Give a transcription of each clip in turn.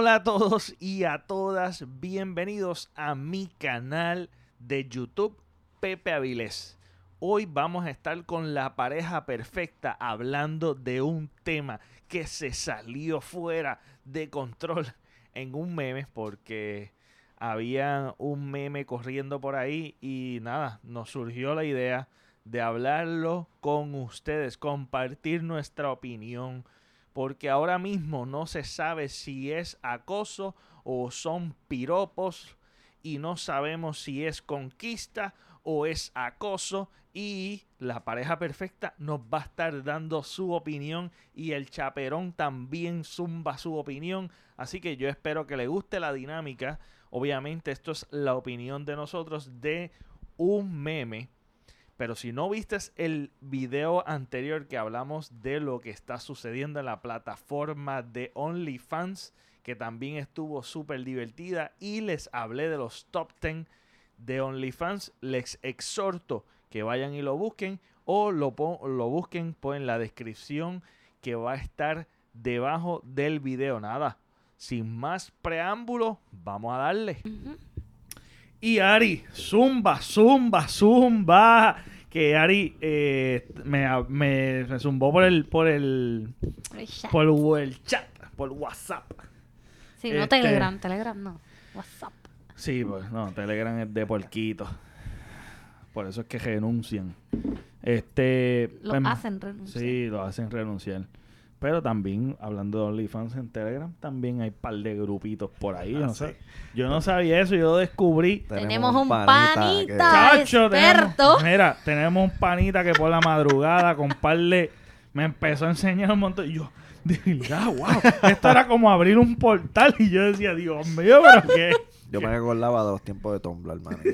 Hola a todos y a todas, bienvenidos a mi canal de YouTube Pepe Avilés. Hoy vamos a estar con la pareja perfecta hablando de un tema que se salió fuera de control en un meme porque había un meme corriendo por ahí y nada, nos surgió la idea de hablarlo con ustedes, compartir nuestra opinión porque ahora mismo no se sabe si es acoso o son piropos y no sabemos si es conquista o es acoso y la pareja perfecta nos va a estar dando su opinión y el chaperón también zumba su opinión, así que yo espero que le guste la dinámica. Obviamente esto es la opinión de nosotros de un meme pero si no viste el video anterior que hablamos de lo que está sucediendo en la plataforma de OnlyFans, que también estuvo súper divertida, y les hablé de los top 10 de OnlyFans, les exhorto que vayan y lo busquen o lo, lo busquen pues, en la descripción que va a estar debajo del video. Nada, sin más preámbulo, vamos a darle. Y Ari, zumba, zumba, zumba. Que Ari eh, me, me, zumbó por el, por el, por el chat, por WhatsApp. Sí, no este, Telegram, Telegram no, WhatsApp. Sí, pues no, Telegram es de porquito. Por eso es que renuncian. Este. Lo pues, hacen renunciar. Sí, lo hacen renunciar. Pero también, hablando de OnlyFans en Telegram, también hay un par de grupitos por ahí. no ah, sé. Yo no sabía eso, yo lo descubrí. Tenemos, un panita, experto. mira, tenemos un panita que por la madrugada con par de... Me empezó a enseñar un montón. Y yo, de verdad, wow. Esto era como abrir un portal. Y yo decía, Dios mío, pero qué. Yo me acordaba de los tiempos de Tumblr, hermano.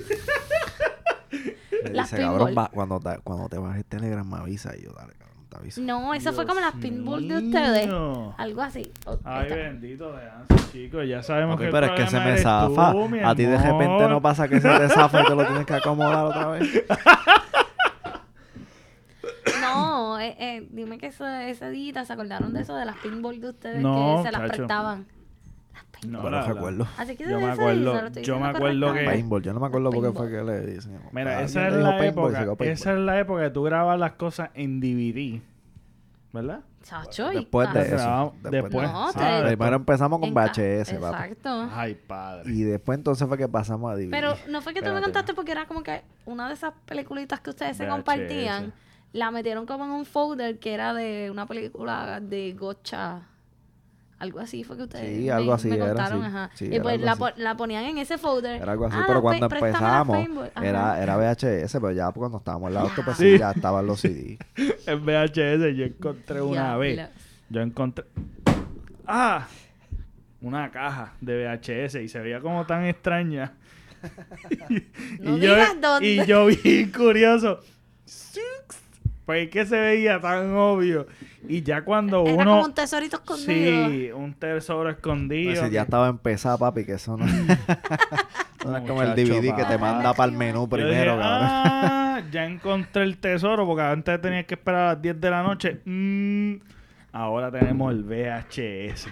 Me dice, cabrón, cuando, te, cuando te bajes Telegram me avisa. Y yo, dale, cabrón. No, eso fue como las pinball de ustedes. Algo así. Ay, bendito de chicos. Ya sabemos que Pero es que se me zafa. a ti de repente no pasa que se te zafa y te lo tienes que acomodar otra vez. No, eh, eh, dime que ese, ese día se acordaron de eso de las pinball de ustedes que se las prestaban. No, no recuerdo. Así que yo me acuerdo, yo me acuerdo que paintball, yo no me acuerdo por qué fue que le dicen. Mira, esa es la época, esa es la época que tú grabas las cosas en DVD. ¿Verdad? Chacho, después de eso. Después. No, primero empezamos con VHS, Exacto. Ay, padre. Y después entonces fue que pasamos a DVD. Pero no fue que tú me contaste porque era como que una de esas peliculitas que ustedes se compartían, la metieron como en un folder que era de una película de Gocha algo así fue que ustedes sí, algo así me era, ajá. y pues la, la, ponían en ese folder. Era algo así, ah, pero cuando empezamos era, era VHS, pero ya cuando estábamos en la auto, pues sí. ya estaban los CD. en VHS yo encontré una vez, yo encontré... ¡Ah! Una caja de VHS y se veía como tan extraña. no y, yo, dónde. y yo vi curioso. Pues que se veía tan obvio. Y ya cuando Era uno. Como un tesorito escondido. Sí, un tesoro escondido. Pues ya estaba empezado, papi, que eso no. no es como el DVD que te manda para el menú primero, Ah, ya encontré el tesoro, porque antes tenías que esperar a las 10 de la noche. Mm, ahora tenemos el VHS.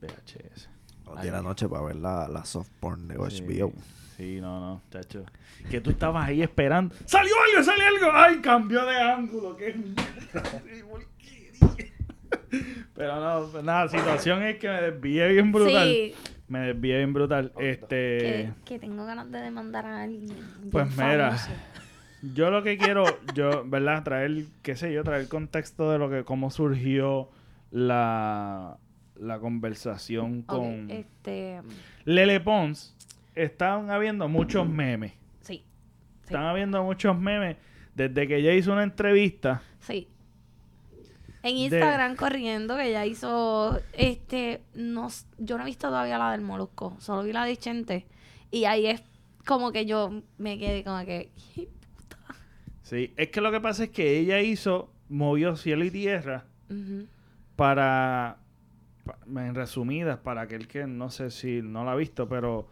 VHS. A 10 de la noche para ver la, la soft porn de HBO. Sí, no, no, chacho. Que tú estabas ahí esperando. ¡Salió algo, salió algo! ¡Ay, cambió de ángulo! ¡Qué Pero no, pues nada, la situación es que me desvié bien brutal. Sí. Me desvié bien brutal. Este. Que, tengo ganas de demandar a alguien. Pues mira. Yo lo que quiero, yo, ¿verdad? Traer, qué sé yo, traer contexto de lo que, cómo surgió la, la conversación con este... Lele Pons están habiendo muchos memes. Sí. Están habiendo muchos memes desde que ella hizo una entrevista. Sí. En Instagram corriendo, que ella hizo, este, no, yo no he visto todavía la del Molusco, solo vi la de Chente. Y ahí es como que yo me quedé como que, puta. Sí, es que lo que pasa es que ella hizo, movió cielo y tierra para, en resumidas, para aquel que no sé si no la ha visto, pero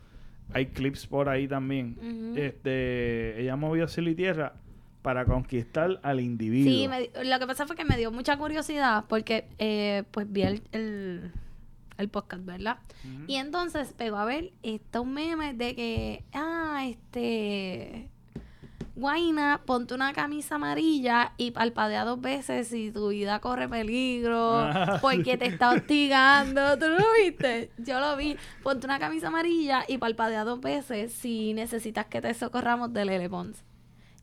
hay clips por ahí también. Este, ella movió cielo y tierra para conquistar al individuo. Sí, lo que pasa fue que me dio mucha curiosidad porque eh, pues vi el, el podcast, ¿verdad? Y entonces pegó a ver estos memes de que, ah, este, Guaina, ponte una camisa amarilla y palpadea dos veces si tu vida corre peligro, porque te está hostigando. ¿Tú lo viste? Yo lo vi. Ponte una camisa amarilla y palpadea dos veces si necesitas que te socorramos del Lele Pons.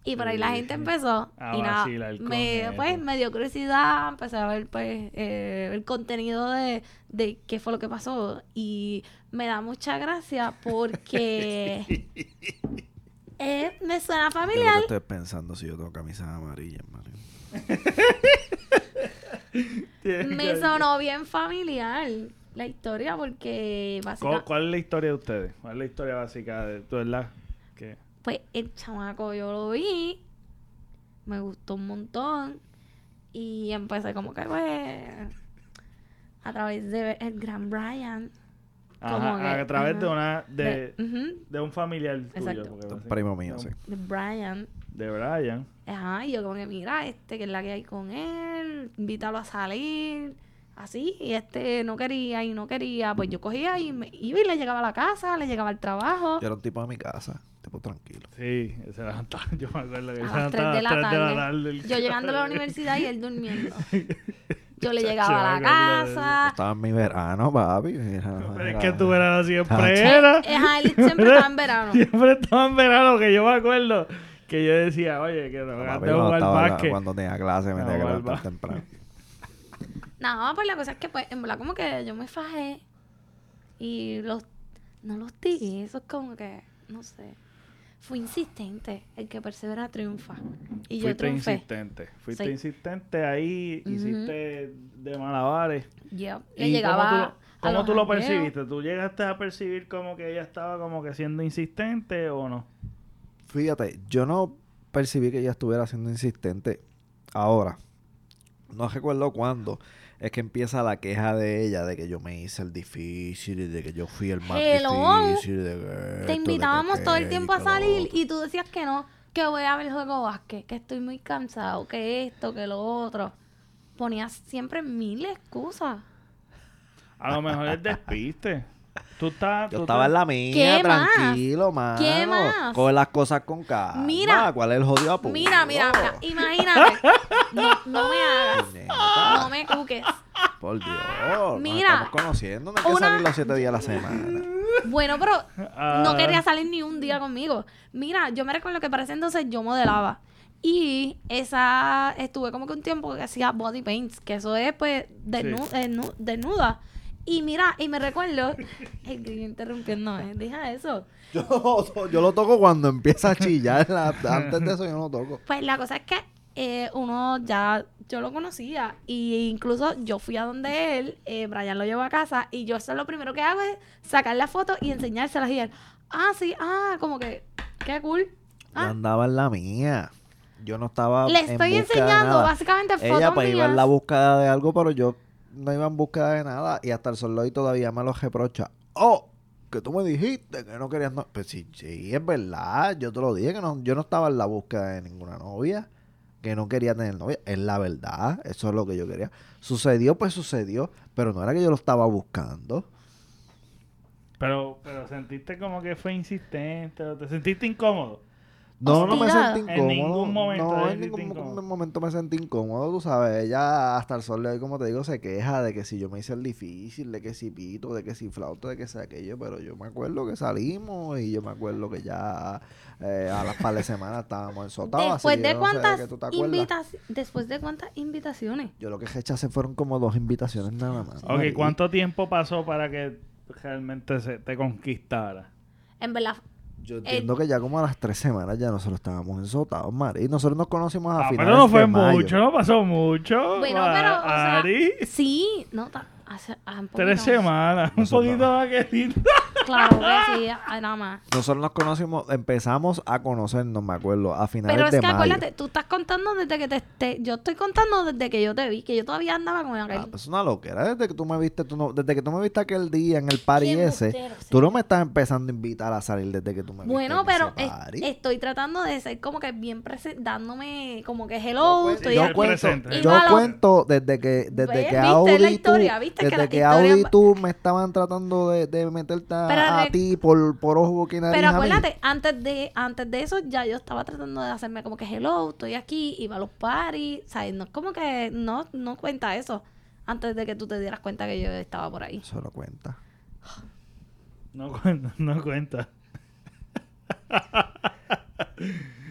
Y por ahí la gente empezó y nada, me, pues me dio curiosidad, empecé a ver pues eh, el contenido de, de qué fue lo que pasó y me da mucha gracia porque eh, me suena familiar. Yo estoy pensando si yo tengo camisas amarillas, me sonó bien familiar la historia porque básicamente... ¿Cuál, es la historia de ustedes? ¿Cuál es la historia básica de tu verdad? Pues el chamaco yo lo vi, me gustó un montón y empecé como que pues a través de el gran Brian a través de una de, de, un familiar tuyo. un primo mío, sí. De Brian. De Brian. Ajá, y yo como que mira, este que es la que hay con él, invítalo a salir, así, y este no quería y no quería, pues yo cogía y me iba y le llegaba a la casa, le llegaba al trabajo. Yo era un tipo de mi casa, tipo tranquilo. Sí, se levantaba, yo me acuerdo que a las 3 de la tarde. Yo llegando a la universidad y él durmiendo. Yo le llegaba a la casa. Estaba en mi verano, papi. Pero es que tu verano siempre era. él siempre estaba en verano. siempre estaba en verano, que yo me acuerdo que yo decía, oye, que no, no a jugar básquet. Cuando tenía clase me tenía que levantar temprano. No, pues la cosa es que, pues, en verdad, como que yo me fajé y los, no los tiré. Eso es como que, no sé. Fui insistente. El que persevera triunfa. Y yo triunfé. insistente. Fuiste insistente ahí, hiciste de malabares. Yo le llegaba. ¿Cómo tú, lo, percibiste? ¿Tú llegaste a percibir como que ella estaba como que siendo insistente o no? Fíjate, yo no percibí que ella estuviera siendo insistente ahora. No recuerdo cuándo es que empieza la queja de ella de que yo me hice el difícil y de que yo fui el más difícil. De Te invitábamos todo el tiempo a salir y tú decías que no, que voy a ver el juego básquet, que estoy muy cansado, que esto, que lo otro. Ponías siempre mil excusas. A lo mejor es despiste. Tú estás, Yo estaba en la mía, tranquilo, mano. ¿Qué más? Coge las cosas con calma. Mira. ¿Cuál es el jodido apunto? Mira, mira, mira. Imagínate. no, no me hagas. No me cuques. Por Dios. Mira. Nos estamos conociendo. No hay que salir los siete días a la semana. Bueno, pero no ah. quería salir ni un día conmigo. Mira, yo me recuerdo que para ese entonces yo modelaba. Y esa, estuve como que un tiempo que hacía body paints, que eso es pues desnuda. Y mira, y me recuerdo, el grillo interrumpiéndome, deja eso. Yo, yo lo toco cuando empieza a chillar, antes de eso yo no lo toco. Pues la cosa es que eh, uno ya, yo lo conocía, y incluso yo fui a donde él, eh, Brian lo llevó a casa, y yo eso lo primero que hago es sacar la foto y enseñárselas y él, ah, sí, ah, como que, qué cool. Ah. Yo andaba en la mía. Yo no estaba. Le estoy enseñando básicamente fotos. Ella pues iba en la búsqueda de algo, pero yo no iba en búsqueda de nada y hasta el sol hoy todavía me lo reprocha. ¡Oh! Que tú me dijiste que no querías... No pues sí, sí, es verdad. Yo te lo dije que no, yo no estaba en la búsqueda de ninguna novia. Que no quería tener novia. Es la verdad. Eso es lo que yo quería. Sucedió, pues sucedió. Pero no era que yo lo estaba buscando. Pero, pero sentiste como que fue insistente. ¿Te sentiste incómodo? No, no me sentí incómodo. En ningún momento. No, en ningún momento me sentí incómodo, tú sabes. Ella hasta el sol de hoy, como te digo, se queja de que si yo me hice el difícil, de que si pito, de que si flauta, de que sea aquello. Pero yo me acuerdo que salimos y yo me acuerdo que ya eh, a las par de semanas estábamos ensotados. Después de cuántas invitaciones. Después de cuántas invitaciones. Yo lo que rechacé fueron como dos invitaciones nada más. Ok, ¿cuánto tiempo pasó para que realmente se te conquistara? En verdad, yo entiendo que ya como a las tres semanas ya nosotros estábamos ensotados, Mari. Y nosotros nos conocimos a ah, finales pero no fue mucho, no pasó mucho. Bueno, pero, o sea, sí, no, hace, Tres semanas, un poquito más que lindo. Claro que sí, nada más. Nosotros nos conocimos, empezamos a conocernos, me acuerdo, a finales Pero es de que mayo. acuérdate, tú estás contando desde que te, te- Yo estoy contando desde que yo te vi, que yo todavía andaba con aquel. Ah, es una loquera. Desde que tú me viste, tú no, desde que tú me viste aquel día en el party ese, tú no me estás empezando a invitar a salir desde que tú me viste. Bueno, en pero ese es- party. estoy tratando de ser como que bien presente, dándome como que hello, Yo estoy yo aquí. cuento, presente. yo Igual- cuento desde que desde ¿Ves? que ¿Viste Audi la que desde la que historia Audi y tú me estaban tratando de, de meterte a, Pero a ti por, por ojo que nariz Pero a mí. acuérdate, antes de, antes de eso ya yo estaba tratando de hacerme como que hello, estoy aquí, iba a los parties, ¿sabes? No como que no, no cuenta eso. Antes de que tú te dieras cuenta que yo estaba por ahí. Eso lo cuenta. No cuenta, no cuenta.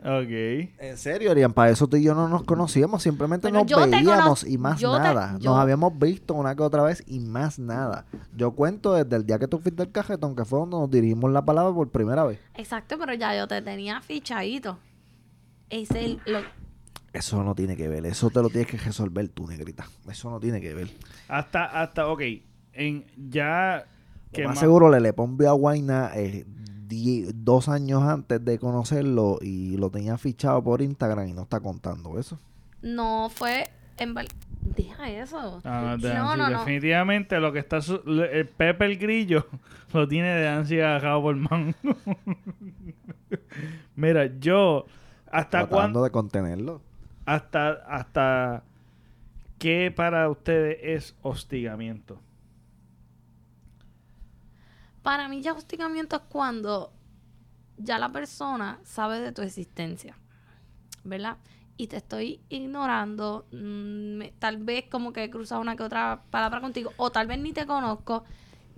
ok. En serio, Arián, para eso tú y yo no nos conocíamos, simplemente Bueno, nos veíamos y más yo nada. Nos habíamos visto una que otra vez y más nada. Yo cuento desde el día que tú fuiste al cajetón, que fue donde nos dirigimos la palabra por primera vez. Exacto, pero ya yo te tenía fichadito. Ese es lo, Eso no tiene que ver, eso te lo tienes que resolver tú, negrita. Eso no tiene que ver. Hasta, hasta, ok. En ya. Lo más más- seguro le le vio a Guayna eh, die- dos años antes de conocerlo y lo tenía fichado por Instagram y no está contando eso. no fue en val- Deja eso. Ah, de No, no, no. Definitivamente lo que está. su- el Pepe el Grillo lo tiene de Nancy agarrado por man. Mira, yo. ¿Hasta Tratando cuándo? de contenerlo. Hasta, hasta. ¿Qué para ustedes es hostigamiento? Para mí ya hostigamiento es cuando ya la persona sabe de tu existencia, ¿verdad? Y te estoy ignorando, mm, tal vez como que he cruzado una que otra palabra contigo, o tal vez ni te conozco,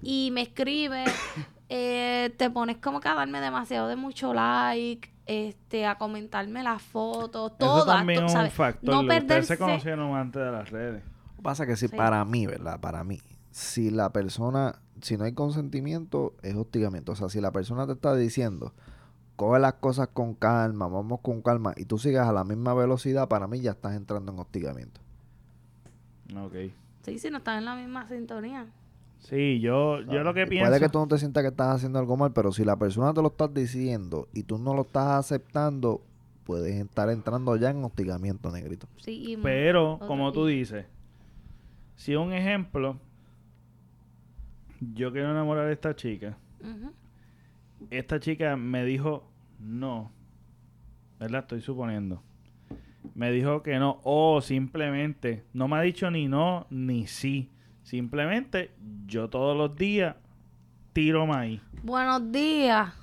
y me escribe, eh, te pones como que a darme demasiado de mucho like, este, a comentarme las fotos, todo. Eso también es un factor. No Ustedes perderse. se conocieron antes de las redes. Lo que Pasa que si Sí. para mí, ¿verdad? Para mí, si la persona, si no hay consentimiento, es hostigamiento. O sea, si la persona te está diciendo, coge las cosas con calma, vamos con calma, y tú sigas a la misma velocidad, para mí ya estás entrando en hostigamiento. Ok. Sí, si no están en la misma sintonía. Sí, yo, yo lo que pienso. Puede que tú no te sientas que estás haciendo algo mal, pero si la persona te lo estás diciendo y tú no lo estás aceptando, puedes estar entrando ya en hostigamiento, negrito. Sí, y- Pero, como tú dices, si un ejemplo, yo quiero enamorar a esta chica, esta chica me dijo no, ¿verdad? Estoy suponiendo. Me dijo que no, o simplemente, no me ha dicho ni no ni sí. Simplemente, yo todos los días tiro maíz. Buenos días.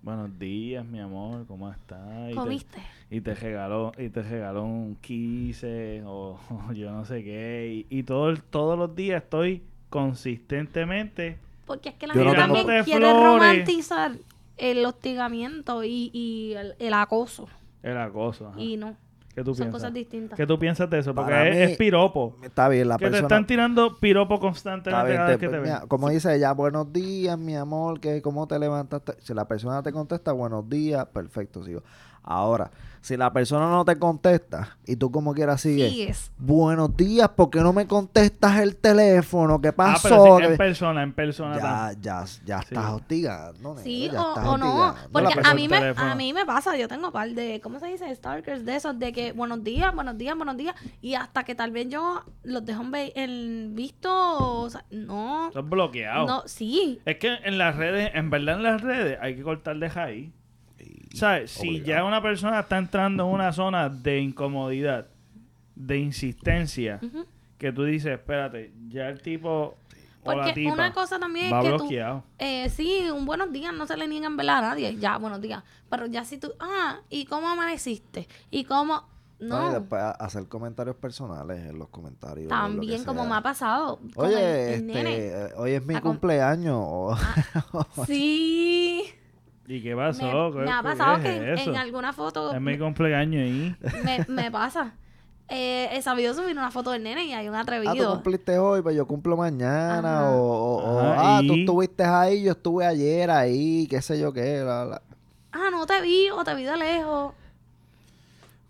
Buenos días, mi amor, ¿cómo estás? Y te- ¿Comiste? y te regaló y te regaló un quise o, o yo no sé qué y, y todo todos los días estoy consistentemente Porque es que la gente también quiere flores. romantizar el hostigamiento y, y el, el acoso. el acoso ajá. Y no, ¿qué tú son piensas? cosas distintas. ¿qué tú piensas de eso? porque Para es, mí- es piropo Está bien, la que te persona... están tirando piropo constantemente bien, cada te- vez que te ven mira, como dice ella, buenos días, mi amor, que cómo te levantaste. Si la persona te contesta, buenos días, perfecto, sigo. Ahora, si la persona no te contesta y tú como quieras sigues, Sigues. buenos días, ¿por qué no me contestas el teléfono? ¿Qué ah pasó? pero sí, en persona en persona ya, ya, ya Sí. estás hostigando. Sí, ya o, estás o no. Porque a mí, me, a mí me pasa, yo tengo par de, ¿cómo se dice? Stalkers de esos, de que buenos días, buenos días, buenos días. Y hasta que tal vez yo los dejo en, visto, o sea, no. Estás bloqueado No, sí. es que en las redes en verdad en las redes hay que cortar de Y- ¿Sabes? Si ya una persona está entrando en una zona de incomodidad, de insistencia, que tú dices, espérate, ya el tipo o la Porque tipa una cosa también va es que tú, bloqueado. eh, sí, un buenos días no se le niega en verdad a nadie, ya, buenos días. Pero ya si tú, ah, ¿y cómo amaneciste? ¿Y cómo? No, y después hacer comentarios personales en los comentarios. también como sea. me ha pasado. con el- Oye, el este, nene. eh, hoy es mi Ah, cumpleaños. o- Sí, ¿Y qué me, pasó? ¿Qué- me ha pasado es que en, eso? en alguna foto Es mi cumpleaños ahí. me, me pasa. Eh, he sabido subir una foto del nene y hay un Ah, tú atrevido. cumpliste hoy, pues yo cumplo mañana. Ajá. O, o- o, Ajá, ah, tú estuviste ahí, yo estuve ayer ahí, qué sé yo qué. la- la- Ah, no te vi o te vi de lejos.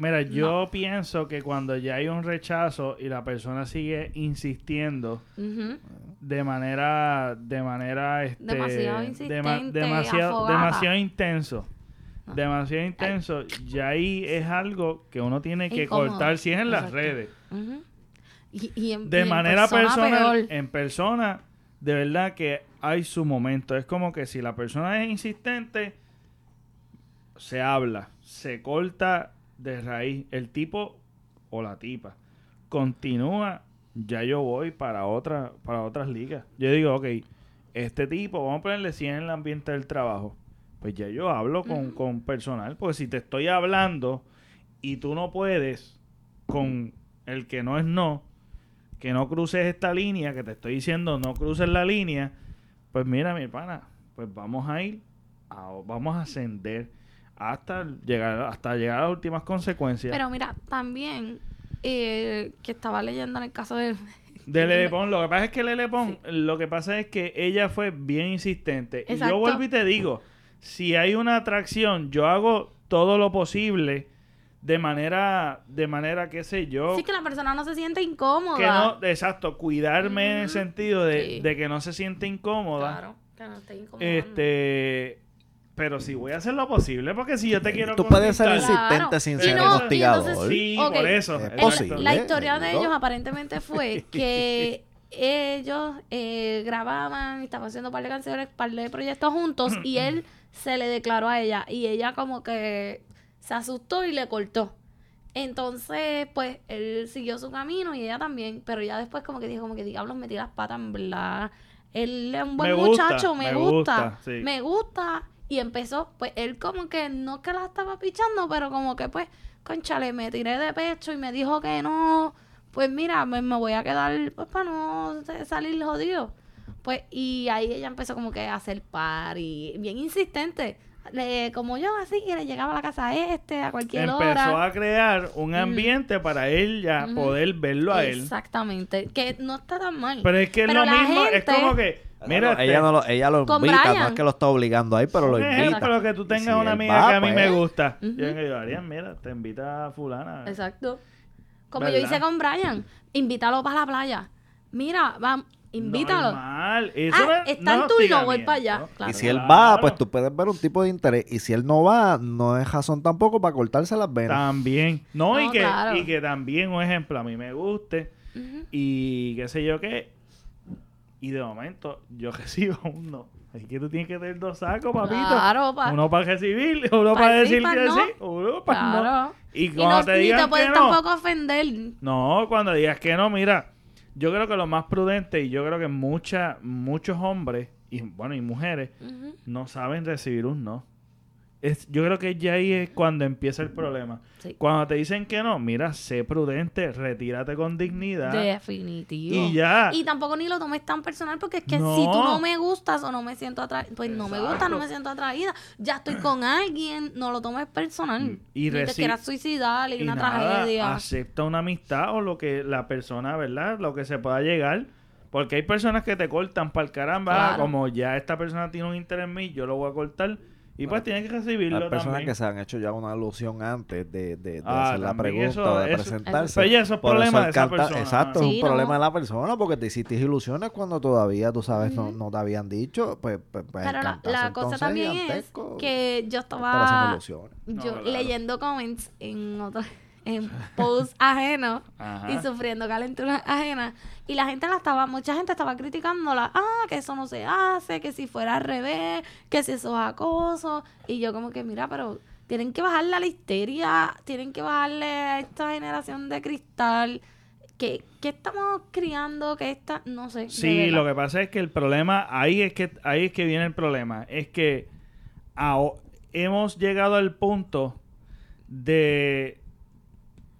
Mira, yo pienso que cuando ya hay un rechazo y la persona sigue insistiendo de manera, de manera, este, Demasiado dema- insistente, demasiado, demasiado intenso, No. demasiado intenso, ya ahí es algo que uno tiene que Incómodo. cortar si es en las redes. Y, y en, De y en manera persona personal, peor. en persona, de verdad que hay su momento. Es como que si la persona es insistente, se habla, se corta de raíz. El tipo o la tipa continúa, ya yo voy para otra, para otras ligas. Yo digo, ok, este tipo, vamos a ponerle 100 en el ambiente del trabajo. Pues ya yo hablo con, con personal, porque si te estoy hablando y tú no puedes con el que no es no, que no cruces esta línea, que te estoy diciendo no cruces la línea, pues mira mi pana, pues vamos a ir, a- vamos a ascender hasta llegar, hasta llegar a las últimas consecuencias. Pero mira, también eh, que estaba leyendo en el caso de... De Lele Pons, lo que pasa es que Lele Pons, lo que pasa es que ella fue bien insistente. Y yo vuelvo y te digo, si hay una atracción, yo hago todo lo posible de manera, de manera, qué sé yo, Sí, que la persona no se siente incómoda. que no, exacto, cuidarme en el sentido de, Sí. de que no se siente incómoda. Claro, que no esté incómoda. Este, pero sí voy a hacer lo posible, porque si yo te quiero Tú puedes ser conquistar- Claro. insistente sin ser no, entonces Sí, por eso. Es posible. la historia de ellos aparentemente fue que ellos eh, grababan y estaban haciendo un par de canciones, un par de proyectos juntos y él se le declaró a ella y ella como que se asustó y le cortó. Entonces, pues, él siguió su camino y ella también, pero ya después como que dijo, como que diablos, metí las patas, en verdad. Él es un buen Me gusta, muchacho, me, me gusta, gusta, sí. me gusta. Y empezó, pues, él como que no que la estaba pichando, pero como que, pues, conchale, me tiré de pecho y me dijo que no. Pues mira, me, me voy a quedar, pues, para no sa- salir jodido. Pues, y ahí ella empezó como que a hacer party, bien insistente. Le, como yo así, que le llegaba a la casa a este, a cualquier Empezó hora. a crear un ambiente para él ya Ujú. poder verlo a él. Exactamente, que no está tan mal. Pero es que es lo mismo, es como que, mira, ella, no lo, ella lo invita, no Brian. es que lo está obligando ahí, pero lo invita. ejemplo que tú tengas Si una amiga va, que a mí pues, me gusta. Ujú. Yo digo, Arián, mira, te invita a fulana. Exacto. Como yo hice con Brian, invítalo para la playa. Mira, vamos, invítalo. Normal. Eso Ah, no es- está no en es turno, voy para allá. Claro. Y si él va, pues tú puedes ver un tipo de interés. Y si él no va, no es razón tampoco para cortarse las venas. También. No, y, No, que, claro. y que también, un ejemplo, a mí me guste y qué sé yo qué. Y de momento yo recibo un no. Así que tú tienes que tener dos sacos, papito. Claro, pa. Uno para recibir, uno Pa' para sí, decir pa' que no. sí, uno para no. Claro. Y Y cuando no, te digan te que puedes no, tampoco ofender. no, cuando digas que no, mira, yo creo que lo más prudente y yo creo que mucha, muchos hombres y bueno y mujeres no saben recibir un no. Es, yo creo que ya ahí es cuando empieza el problema. Sí. Cuando te dicen que no, mira, sé prudente, retírate con dignidad Definitivo. y ya. Y tampoco ni lo tomes tan personal porque es que No. si tú no me gustas o no me siento atraída, pues no me gusta, no me siento atraída. Ya estoy con alguien, no lo tomes personal. Mm. Y Y te quieras suicidar y, y una nada, tragedia. acepta una amistad o lo que la persona, ¿verdad? Lo que se pueda llegar. Porque hay personas que te cortan para el caramba. ah, Claro. Como ya esta persona tiene un interés en mí, yo lo voy a cortar. Y pues tienes que recibirlo Hay personas también. que se han hecho ya una alusión antes de, de, de Ah, hacer la pregunta eso- o de eso- presentarse. Pero ya eso es problema eso de el esa canta- persona. Exacto, Sí, es un no. problema de la persona porque te hiciste ilusiones cuando todavía, tú sabes, no, no te habían dicho. Pues, pues, pues Pero la, cosa también es que yo estaba ilusiones. yo No, claro. leyendo comments en otros en posts ajenos y sufriendo calenturas ajenas y la gente la estaba mucha gente estaba criticándola. Ah que eso no se hace que si fuera al revés que si eso es acoso. Y yo como que mira pero tienen que bajarle a la histeria tienen que bajarle a esta generación de cristal. Que, que estamos criando que esta no sé Sí, lo que pasa es que el problema, ahí es que, ahí es que viene el problema. Es que hemos llegado al punto de,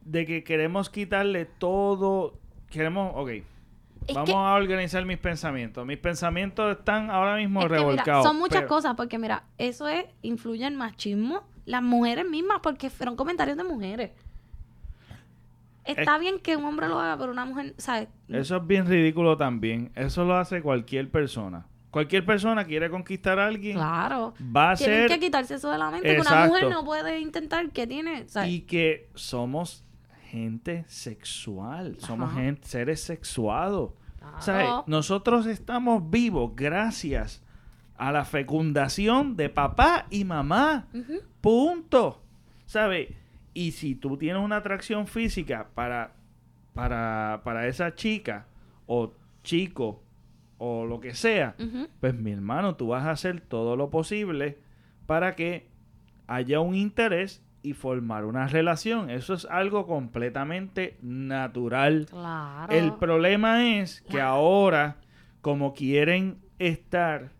de que queremos quitarle todo. Queremos, ok. Es Vamos que- a organizar mis pensamientos. Mis pensamientos están ahora mismo Es que, mira, revolcados. son muchas pero- cosas, porque mira, eso es, influye en machismo, las mujeres mismas, porque fueron comentarios de mujeres. Está bien que un hombre lo haga, pero una mujer, ¿sabes? Eso es bien ridículo también. Eso lo hace cualquier persona. Cualquier persona quiere conquistar a alguien, Claro. va a Tienen ser... que quitarse eso de la mente. Que una mujer no puede intentar que tiene. y que somos gente sexual, somos Ajá. gente, seres sexuados. claro. ¿Sabes? Nosotros estamos vivos gracias a la fecundación de papá y mamá. Punto. ¿Sabes? Y si tú tienes una atracción física para, para, para esa chica o chico o lo que sea, pues mi hermano, tú vas a hacer todo lo posible para que haya un interés y formar una relación. Eso es algo completamente natural. Claro. El problema es que ahora, como quieren estar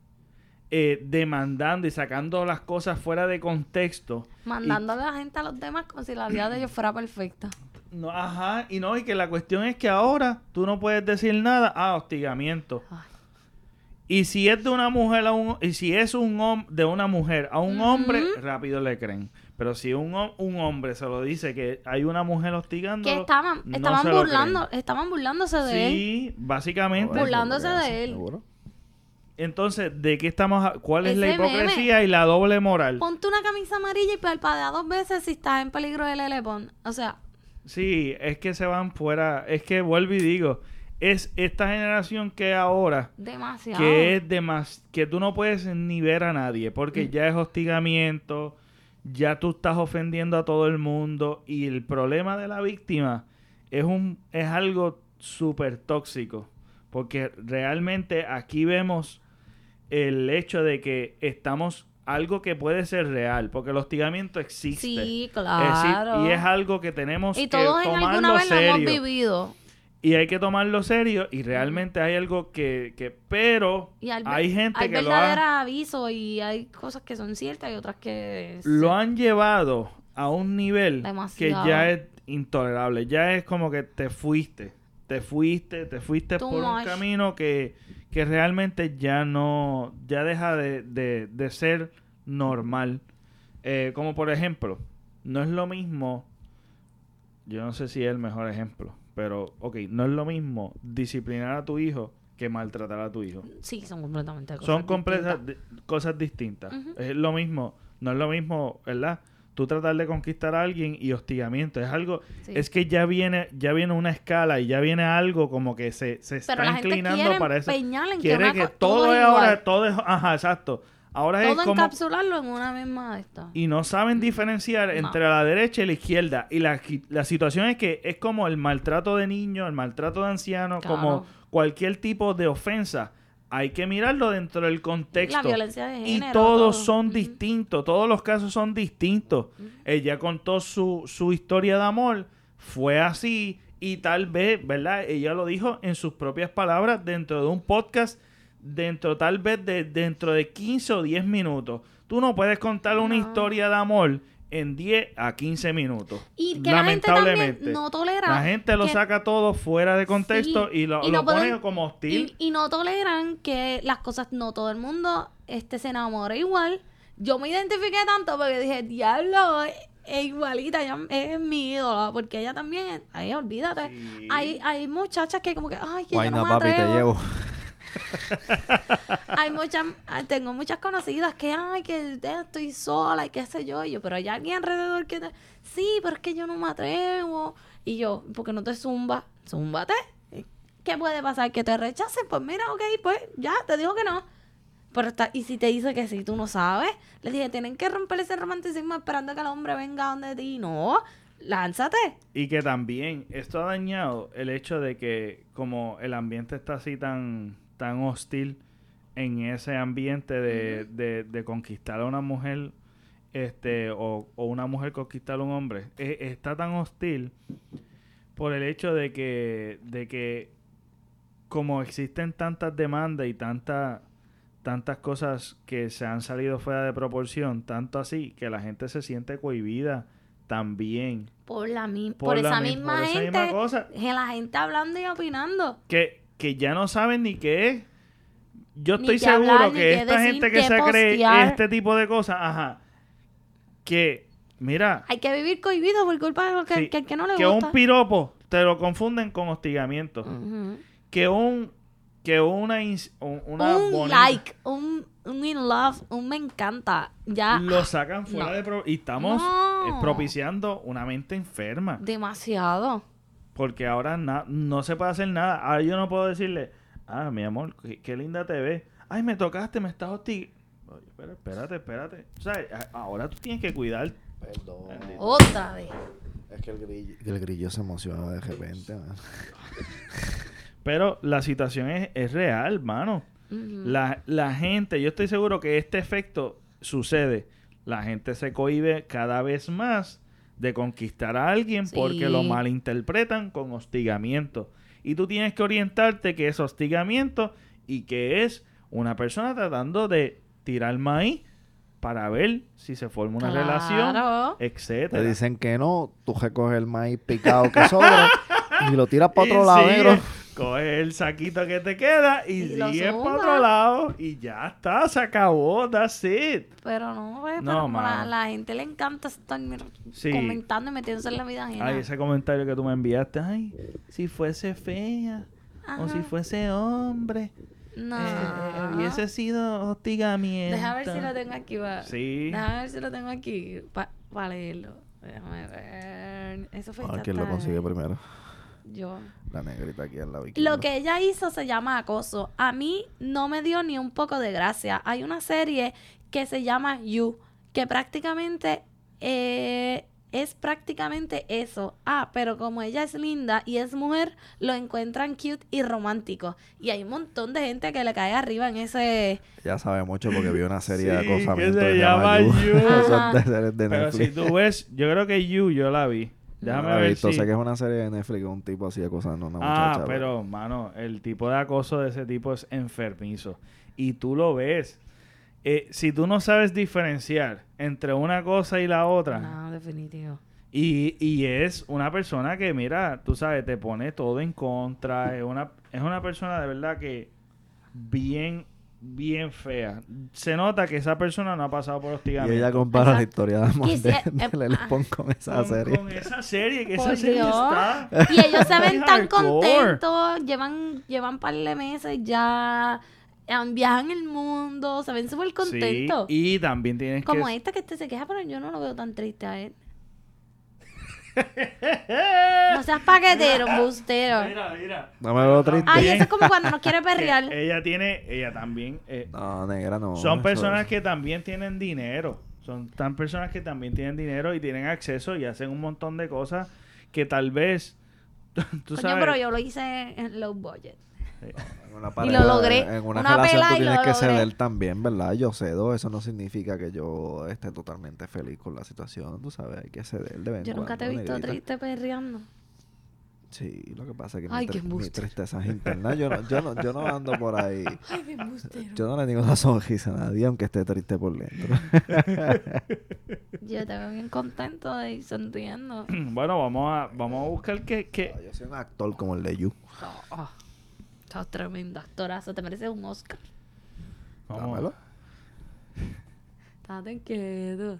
eh, demandando y sacando las cosas fuera de contexto, Mandándole a la gente a los demás como si la vida de ellos fuera perfecta. no, ajá, y no, y que la cuestión es que ahora tú no puedes decir nada, ah, hostigamiento. Ay. Y si es de una mujer a un y si es un de una mujer a un hombre, rápido le creen. Pero si un, un hombre se lo dice que hay una mujer hostigando, Que estaban, no estaban burlando, estaban burlándose de él. Sí, básicamente. Burlándose de él. seguro. Entonces, ¿de qué estamos? a- ¿Cuál es la meme. hipocresía y la doble moral? Ponte una camisa amarilla y parpadea dos veces si estás en peligro del elepón. O sea, Sí, es que se van fuera. Es que vuelvo y digo, es esta generación que ahora demasiado. que es de más que tú no puedes ni ver a nadie Mm. porque ya es hostigamiento, ya tú estás ofendiendo a todo el mundo y el problema de la víctima es un es algo súper tóxico porque realmente aquí vemos el hecho de que estamos algo que puede ser real porque el hostigamiento existe Sí, claro. y es algo que tenemos y que todos en alguna tomarlo vez lo hemos vivido. Y hay que tomarlo serio y realmente hay algo que, que pero Y hay, hay gente hay que lo, verdaderos ha- avisos y hay cosas que son ciertas y otras que... lo han llevado a un nivel Demasiado. que ya es intolerable. Ya es como que te fuiste te fuiste te fuiste Too por un camino que, que realmente ya no ya deja de, de- de ser normal. Eh, como por ejemplo no es lo mismo yo no sé si es el mejor ejemplo pero ok no es lo mismo disciplinar a tu hijo que maltratar a tu hijo Sí, son completamente cosas son completas di- cosas distintas. Es lo mismo, no es lo mismo, ¿verdad? Tú tratar de conquistar a alguien y hostigamiento es algo, Sí. es que ya viene, ya viene una escala y ya viene algo como que se, se está Pero la gente inclinando para eso. en que, Quiere que co- todo, es ahora, todo es, ajá, exacto. Ahora es como encapsularlo en una misma de estas. y no saben diferenciar No. entre la derecha y la izquierda. Y la, la situación es que es como el maltrato de niños, el maltrato de ancianos, Claro. como cualquier tipo de ofensa. Hay que mirarlo dentro del contexto. La violencia de Y género. todos todo. son Ujú. distintos, todos los casos son distintos. Ella contó su, su historia de amor, fue así y tal vez, ¿verdad? Ella lo dijo en sus propias palabras dentro de un podcast, dentro tal vez de dentro de 15 o 10 minutos. Tú no puedes contar una No. historia de amor en 10 a 15 minutos. Y que la gente también Lamentablemente. no tolera. La gente lo que- saca todo fuera de contexto Sí, y lo, y no lo pueden- como hostil. Y, y no toleran que las cosas, no todo el mundo este, se enamora igual. Yo me identifiqué tanto porque dije, diablo, es, igualita, ella es mi ídola, porque ella también, ay, olvídate. Sí. Hay, hay muchachas que como que, ay, que Guayna, yo no me papi, te llevo. Hay muchas, ah, tengo muchas conocidas que, ay, que estoy sola y qué sé yo. Y yo, pero hay alguien alrededor que te, sí, pero es que yo no me atrevo. Y yo, ¿por qué no te zumba? Zúmbate. ¿Qué puede pasar? ¿Que te rechacen? Pues mira, ok, pues ya, te digo que no. Pero está, y si te dice que sí, tú no sabes. Le dije, tienen que romper ese romanticismo esperando que el hombre venga donde ti. No, lánzate. Y que también esto ha dañado el hecho de que como el ambiente está así tan, tan hostil en ese ambiente de, de- de conquistar a una mujer este o, o una mujer conquistar a un hombre, e- está tan hostil por el hecho de que, de que como existen tantas demandas y tantas tantas cosas que se han salido fuera de proporción, tanto así que la gente se siente cohibida también Por, la mi- por por, la esa mi- misma por esa gente. misma cosa. que la gente hablando y opinando. que, que ya no saben ni qué es. Yo estoy seguro hablar, que esta decir, gente que se cree este tipo de cosas, ajá, que, mira, Hay que vivir cohibido por culpa de lo que, sí, que, que no le que gusta. un piropo te lo confunden con hostigamiento, que un que una, un- una un bonita- like, un, un in love, un me encanta. Ya lo sacan fuera no. de pro- y estamos No. eh, propiciando una mente enferma demasiado. Porque ahora na- no se puede hacer nada. Ahora yo no puedo decirle ah mi amor qué, qué linda te ves. Ay me tocaste me estás hostigando Oye, pero espérate espérate. O sea, ahora tú tienes que cuidar. Perdón. Otra vez. Es que el grillo, el grillo se emociona de repente, man. pero la situación es, es real mano. La, la gente yo estoy seguro que este efecto sucede. La gente se cohibe cada vez más de conquistar a alguien porque lo malinterpretan con hostigamiento. Y tú tienes que orientarte que es hostigamiento y que es una persona tratando de tirar maíz para ver si se forma una relación, etcétera. Te dicen que no, tú recoges el maíz picado que sobra y lo tiras para otro lado, sigue, negro. Coge el saquito que te queda y, Y para otro lado y ya está, se acabó, that's it. Pero no, pues, No, pero como la, gente le encanta estar Sí. comentando y metiéndose en la vida ajena. Ay, ese comentario que tú me enviaste, ay, si fuese fea o si fuese hombre, No. eh, hubiese sido hostigamiento. Deja ver si lo tengo aquí. Va. Sí. Déjame ver si lo tengo aquí para leerlo. Déjame ver. Eso fue A ver quién lo consigue primero. Yo. La negrita aquí en la bikini. Lo que ella hizo se llama acoso. A mí no me dio ni un poco de gracia. Hay una serie que se llama You, que prácticamente eh, es prácticamente eso. Ah, pero como ella es linda y es mujer, lo encuentran cute y romántico. Y hay un montón de gente que le cae arriba en ese... Ya sabe mucho porque vio una serie de Sí, acosamiento se que se llama You. De Pero si tú ves, yo creo que You, yo la vi. Déjame No ver visto, si... sé que es una serie de Netflix un tipo así acosando a una Ah, muchacha. pero, mano, el tipo de acoso de ese tipo es enfermizo. Y tú lo ves. Eh, si tú no sabes diferenciar entre una cosa y la otra, No, definitivo. y, y es una persona que, mira, tú sabes, te pone todo en contra, es una, es una persona de verdad que bien, bien fea. Se nota que esa persona no ha pasado por Y hostigamiento. ella compara la historia de amor de, Quisiera- de Lele Pons con esa con, serie. con esa serie, que Por esa serie Dios. está... Y ellos se ven tan contentos, llevan, llevan par de meses ya, han- viajan el mundo, se ven súper contentos. Sí, y también tienes Como que... esta que este se queja, pero yo no lo veo tan triste a él. No seas paquetero, embustero. Mira, mira. No me veo triste. Ay, eso es como cuando nos quiere perrear. ella tiene, ella también... eh, No, negra, no. son personas que también tienen dinero. Son tan personas que también tienen dinero y tienen acceso y hacen un montón de cosas que tal vez... Tú Coño, sabes... pero yo lo hice en low budget. Y lo logré. En una, Una relación tú tienes que logré. ceder también, ¿verdad? Yo cedo. Eso no significa que yo esté totalmente feliz con la situación. Tú sabes, hay que ceder de vez en Yo nunca te he visto negrita. triste perreando. Sí, lo que pasa es que Ay, mi, mi tristeza es interna. Yo no, yo, no, yo no ando por ahí. Ay, qué embustero. Yo no le digo una sonrisa a nadie, aunque esté triste por dentro. Yo te veo bien contento y sonriendo. Bueno, vamos a, vamos a buscar que... que... Yo soy un actor como el de You. Oh, Estás tremendo actorazo, te mereces un Oscar. vamos- Dámelo. Estate quieto.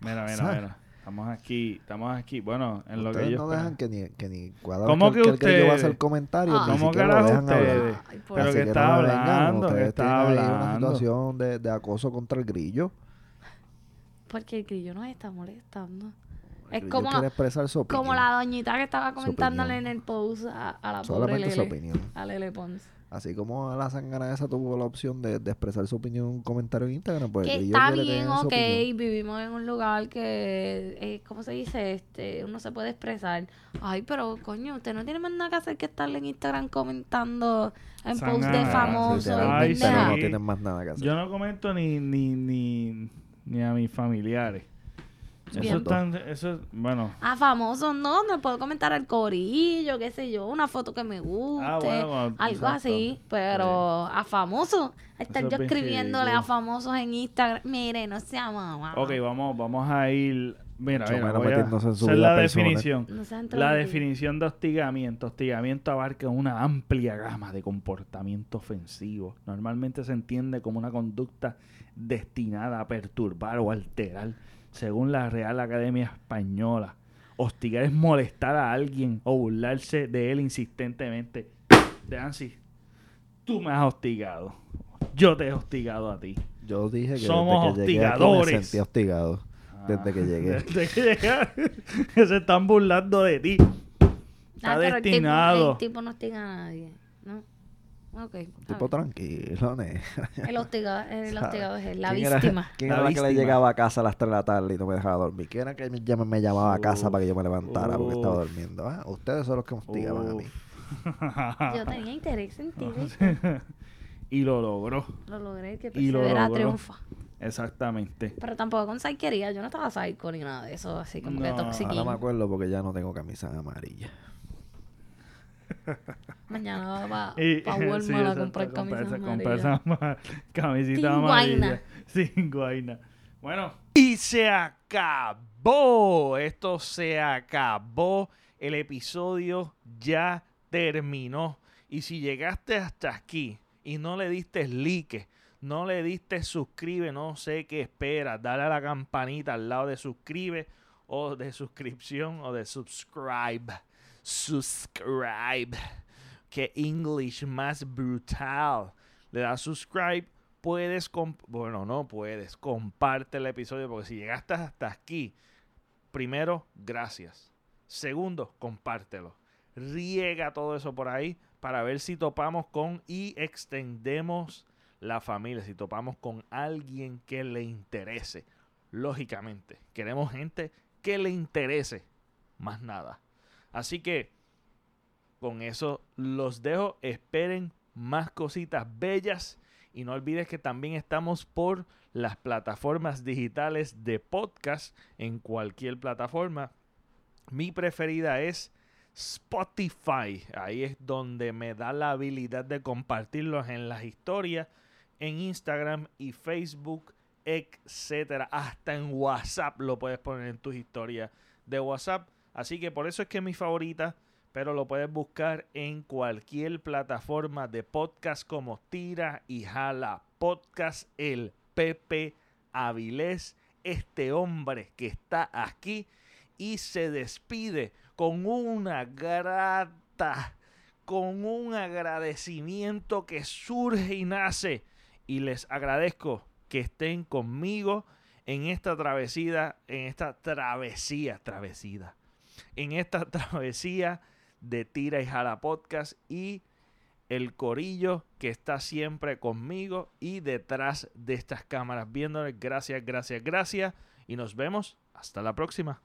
Mira, mira, mira. Estamos aquí, estamos aquí. Bueno, en lo que yo... no dejan que ni, que ni cada ¿Cómo que el, que grillo va a hacer comentarios, Ah. ni ¿Cómo carajo ustedes? Ay, por Pero que no está vengan, hablando, que está ahí una hablando. situación de, de acoso contra el grillo. Porque el grillo nos está molestando. Es como, quiere expresar su opinión. como la doñita que estaba Su comentándole en el post a, a la pobre Solamente su Lele. opinión. A Lele Pons. Así como la sangana esa tuvo la opción de, de expresar su opinión en un comentario en Instagram, pues que está bien, su ok, opinión. vivimos en un lugar que, eh, ¿cómo se dice? Este, uno se puede expresar. Ay, pero coño, usted no tiene más nada que hacer que estarle en Instagram comentando en post de famosos Sí, sí. no tienen más nada que hacer. Yo no comento ni, ni, ni, ni a mis familiares. Eso tan, eso es, bueno. A famosos no, no puedo comentar al corillo, qué sé yo, una foto que me guste, Ah, bueno, bueno, algo exacto. así, pero a famosos, estar Eso yo es bien escribiéndole a famosos en Instagram, mire, no sea mamá. Ok, vamos, vamos a ir. Mira, mira, voy a hacer la definición. No La definición de hostigamiento. Hostigamiento abarca una amplia gama de comportamiento ofensivo. Normalmente se entiende como una conducta destinada a perturbar o alterar, según la Real Academia Española. Hostigar es molestar a alguien o burlarse de él insistentemente. De Ansi. Tú me has hostigado. Yo te he hostigado a ti. Yo dije que Somos desde que llegué aquí me hostigadores. sentí hostigado. Desde que llegué. Desde que que se están burlando de ti. Está Ah, pero el tipo- destinado. El tipo, no hostiga a nadie. ¿no? Tipo tranquilo, ne. El hostigado, el hostigado es él, la ¿Quién era- víctima. ¿Quién La era la que le víctima. llegaba a casa a las 3 de la tarde y no me dejaba dormir? ¿Quién era que me, llama- me llamaba a casa para que yo me levantara porque estaba durmiendo? Ah, Ustedes son los que me hostigaban a mí. Yo tenía interés en ti, y lo logró. Lo logré, que Y lo persevera logró. triunfa. Exactamente. Pero tampoco con psychería. Yo no estaba psycho ni nada de eso, así como que No, toxiquín. Ahora me acuerdo porque ya no tengo camisa amarilla. Mañana va para sí, Walmart a exacto, comprar camisas amarillas. camisita Sin amarilla. Sin guaina. Bueno. Y se acabó. Esto se acabó. El episodio ya terminó. Y si llegaste hasta aquí y no le diste like, no le diste suscribe, no sé qué esperas. Dale a la campanita al lado de suscribe o de suscripción o de subscribe. Subscribe. Que English más brutal. Le das subscribe. Puedes, bueno, no puedes, comparte el episodio porque si llegaste hasta aquí, primero, gracias. Segundo, compártelo. Riega todo eso por ahí para ver si topamos con y extendemos la familia, si topamos con alguien que le interese. Lógicamente, queremos gente que le interese, más nada. Así que con eso los dejo. Esperen más cositas bellas. Y no olvides que también estamos por las plataformas digitales de podcast en cualquier plataforma. Mi preferida es Spotify. Ahí es donde me da la habilidad de compartirlos en las historias, en Instagram y Facebook, etcétera. Hasta en WhatsApp lo puedes poner en tus historias de WhatsApp. Así que por eso es que es mi favorita pero lo puedes buscar en cualquier plataforma de podcast como Tira y Jala Podcast, el Pepe Avilés, este hombre que está aquí y se despide con una grata, con un agradecimiento que surge y nace. Y les agradezco que estén conmigo en esta travesía, en esta travesía, travesía, en esta travesía de Tira y Jala Podcast y el corillo que está siempre conmigo y detrás de estas cámaras viéndoles. Gracias, gracias, gracias. Y nos vemos hasta la próxima.